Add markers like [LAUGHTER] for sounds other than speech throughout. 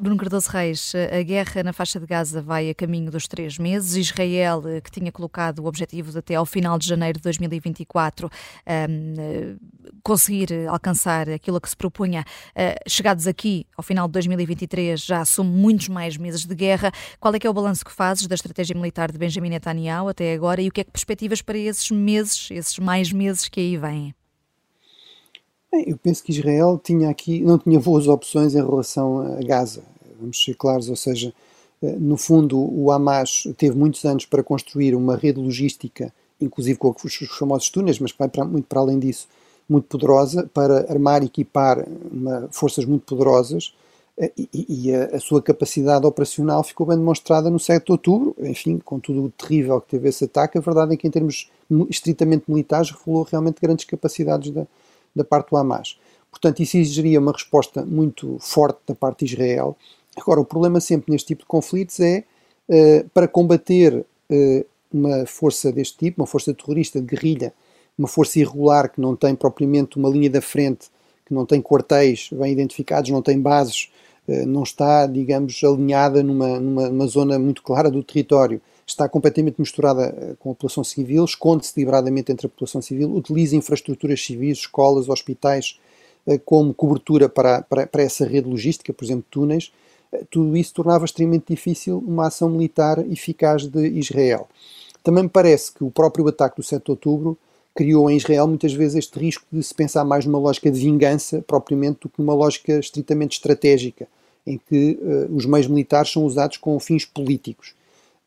Bruno Cardoso Reis, a guerra na faixa de Gaza vai a caminho dos três meses. Israel, eh, que tinha colocado o objetivo de até ao final de janeiro de 2024 um, ehm, conseguir alcançar aquilo que se propunha, uh, chegados aqui ao final de 2023, já assume muitos mais meses de guerra. Qual é que é o balanço que fazes da estratégia militar de Benjamin Netanyahu até agora e o que é que perspectivas para esses meses, esses mais meses que aí vêm? Bem, eu penso que Israel tinha aqui, não tinha boas opções em relação a Gaza, vamos ser claros, ou seja, eh, no fundo o Hamas teve muitos anos para construir uma rede logística, inclusive com os famosos túneis, mas para, muito para além disso, muito poderosa, para armar e equipar uma, forças muito poderosas, eh, e, e a, a, sua capacidade operacional ficou bem demonstrada no 7 de outubro, enfim, com tudo o terrível que teve esse ataque, a verdade é que em termos estritamente militares revelou realmente grandes capacidades da, da parte do Hamas. Portanto, isso exigiria uma resposta muito forte da parte de Israel. Agora, o problema sempre neste tipo de conflitos é, uh, para combater uh, uma força deste tipo, uma força terrorista de guerrilha, uma força irregular que não tem propriamente uma linha da frente, que não tem quartéis bem identificados, não tem bases, uh, não está, digamos, alinhada numa, numa, numa zona muito clara do território, está completamente misturada com a população civil, esconde-se deliberadamente entre a população civil, utiliza infraestruturas civis, escolas, hospitais, como cobertura para, para, para, essa rede logística, por exemplo, túneis, tudo isso tornava extremamente difícil uma ação militar eficaz de Israel. Também me parece que o próprio ataque do 7 de outubro criou em Israel muitas vezes este risco de se pensar mais numa lógica de vingança propriamente do que numa lógica estritamente estratégica, em que uh, os meios militares são usados com fins políticos.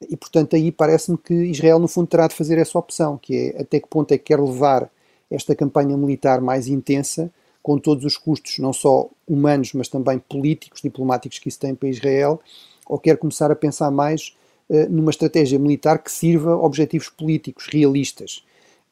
E, portanto, aí parece-me que Israel, no fundo, terá de fazer essa opção, que é até que ponto é que quer levar esta campanha militar mais intensa, com todos os custos, não só humanos, mas também políticos, diplomáticos que isso tem para Israel, ou quer começar a pensar mais uh, numa estratégia militar que sirva objetivos políticos realistas.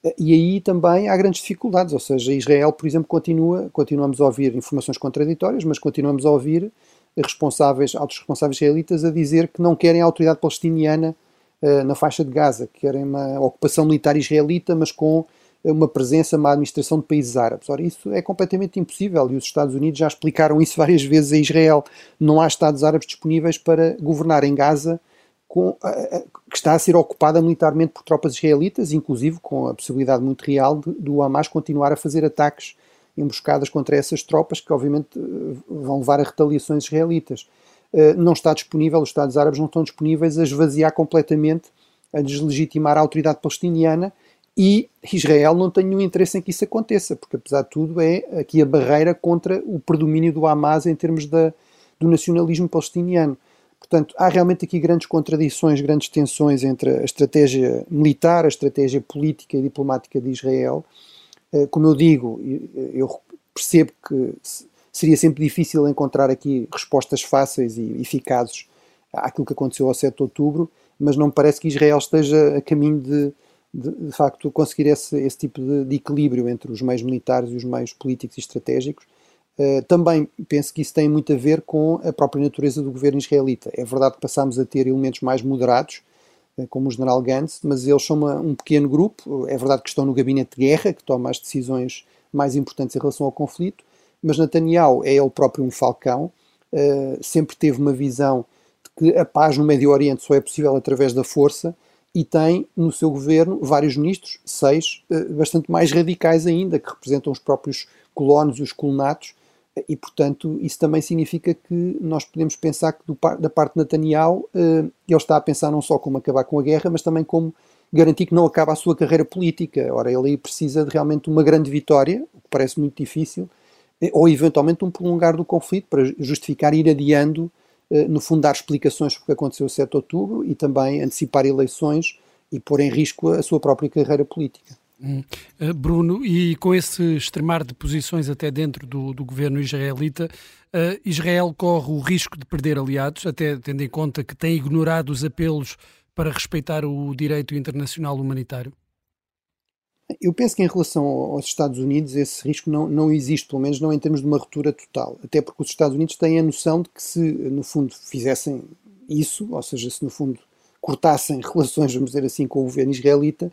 Uh, e aí também há grandes dificuldades, ou seja, Israel, por exemplo, continua, continuamos a ouvir informações contraditórias, mas continuamos a ouvir responsáveis, altos responsáveis israelitas a dizer que não querem a autoridade palestiniana uh, na faixa de Gaza, que querem uma ocupação militar israelita, mas com uma presença, uma administração de países árabes. Ora, isso é completamente impossível e os Estados Unidos já explicaram isso várias vezes a Israel. Não há Estados árabes disponíveis para governar em Gaza, com, que está a ser ocupada militarmente por tropas israelitas, inclusive com a possibilidade muito real de, do Hamas continuar a fazer ataques emboscadas contra essas tropas, que obviamente eh, vão levar a retaliações israelitas. Eh, não está disponível, os Estados Árabes não estão disponíveis a esvaziar completamente, a deslegitimar a autoridade palestiniana e Israel não tem nenhum interesse em que isso aconteça, porque apesar de tudo é aqui a barreira contra o predomínio do Hamas em termos da, do nacionalismo palestiniano. Portanto, há realmente aqui grandes contradições, grandes tensões entre a estratégia militar, a estratégia política e diplomática de Israel eh, como eu digo, eu percebo que seria sempre difícil encontrar aqui respostas fáceis e eficazes àquilo que aconteceu ao 7 de outubro, mas não me parece que Israel esteja a caminho de, de, de facto, conseguir esse, esse tipo de, de, equilíbrio entre os meios militares e os meios políticos e estratégicos. Uh, também penso que isso tem muito a ver com a própria natureza do governo israelita. É verdade que passamos a ter elementos mais moderados, eh, como o general Gantz, mas eles são uma, um pequeno grupo. É verdade que estão no gabinete de guerra, que toma as decisões mais importantes em relação ao conflito, mas Netanyahu é ele próprio um falcão, uh, sempre teve uma visão de que a paz no Médio Oriente só é possível através da força e tem no seu governo vários ministros, seis, uh, bastante mais radicais ainda, que representam os próprios colonos e os colonatos, e, portanto, isso também significa que nós podemos pensar que do, da parte de Netanyahu uh, ele está a pensar não só como acabar com a guerra, mas também como garantir que não acaba a sua carreira política. Ora, ele aí precisa de realmente uma grande vitória, o que parece muito difícil, eh, ou eventualmente um prolongar do conflito para justificar ir adiando, no fundo, dar explicações o que aconteceu a 7 de outubro e também antecipar eleições e pôr em risco a sua própria carreira política. Hum. Uh, Bruno, e com esse extremar de posições até dentro do, do governo israelita, uh, Israel corre o risco de perder aliados, até tendo em conta que tem ignorado os apelos para respeitar o direito internacional humanitário? Eu penso que em relação aos Estados Unidos esse risco não, não existe, pelo menos não em termos de uma ruptura total. Até porque os Estados Unidos têm a noção de que se, no fundo, fizessem isso, ou seja, se no fundo cortassem [LAUGHS] relações, vamos dizer assim, com o governo israelita,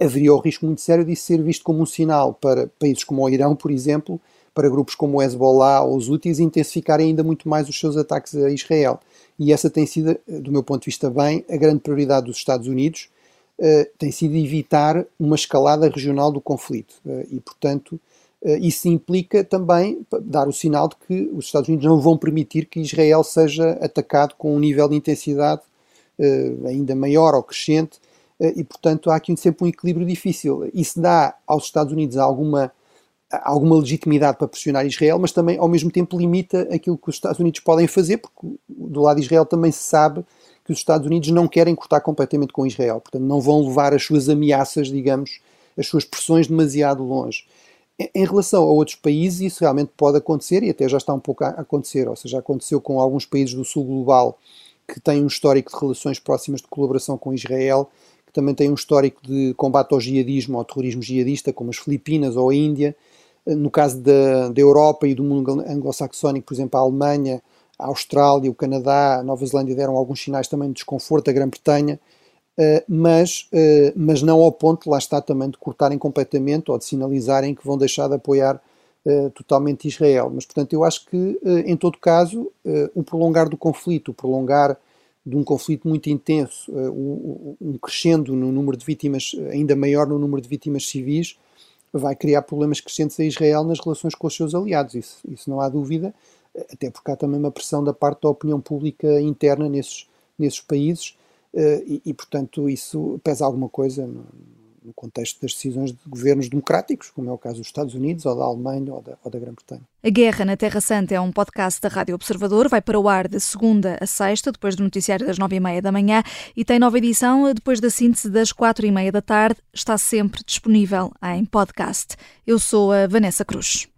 haveria o risco muito sério disso ser visto como um sinal para países como o Irão, por exemplo, para grupos como o Hezbollah ou os Houthis intensificarem ainda muito mais os seus ataques a Israel. E essa tem sido, do meu ponto de vista, bem, a grande prioridade dos Estados Unidos, tem sido evitar uma escalada regional do conflito. Uh, e, portanto, uh, isso implica também dar o sinal de que os Estados Unidos não vão permitir que Israel seja atacado com um nível de intensidade ainda maior ou crescente, e, portanto, há aqui sempre um equilíbrio difícil. Isso dá aos Estados Unidos alguma alguma legitimidade para pressionar Israel, mas também ao mesmo tempo limita aquilo que os Estados Unidos podem fazer, porque do lado de Israel também se sabe que os Estados Unidos não querem cortar completamente com Israel, portanto não vão levar as suas ameaças, digamos, as suas pressões demasiado longe. Em relação a outros países, isso realmente pode acontecer e até já está um pouco a acontecer, ou seja, aconteceu com alguns países do sul global que têm um histórico de relações próximas de colaboração com Israel, que também têm um histórico de combate ao jihadismo, ao terrorismo jihadista, como as Filipinas ou a Índia, no caso da, da Europa e do mundo anglo-saxónico, por exemplo, a Alemanha, a Austrália, o Canadá, a Nova Zelândia deram alguns sinais também de desconforto, a Grã-Bretanha, uh, mas, uh, mas não ao ponto, lá está também, de cortarem completamente ou de sinalizarem que vão deixar de apoiar uh, totalmente Israel. Mas, portanto, eu acho que, em todo caso, o prolongar do conflito, o prolongar de um conflito muito intenso, um crescendo no número de vítimas, ainda maior no número de vítimas civis, vai criar problemas crescentes a Israel nas relações com os seus aliados, isso, isso não há dúvida, até porque há também uma pressão da parte da opinião pública interna nesses, nesses países eh, e, e, portanto, isso pesa alguma coisa no, contexto das decisões de governos democráticos, como é o caso dos Estados Unidos, ou da Alemanha, ou da, ou da Grã-Bretanha. A Guerra na Terra Santa é um podcast da Rádio Observador, vai para o ar de segunda a sexta, depois do noticiário das nove e meia da manhã, e tem nova edição depois da síntese das quatro e meia da tarde. Está sempre disponível em podcast. Eu sou a Vanessa Cruz.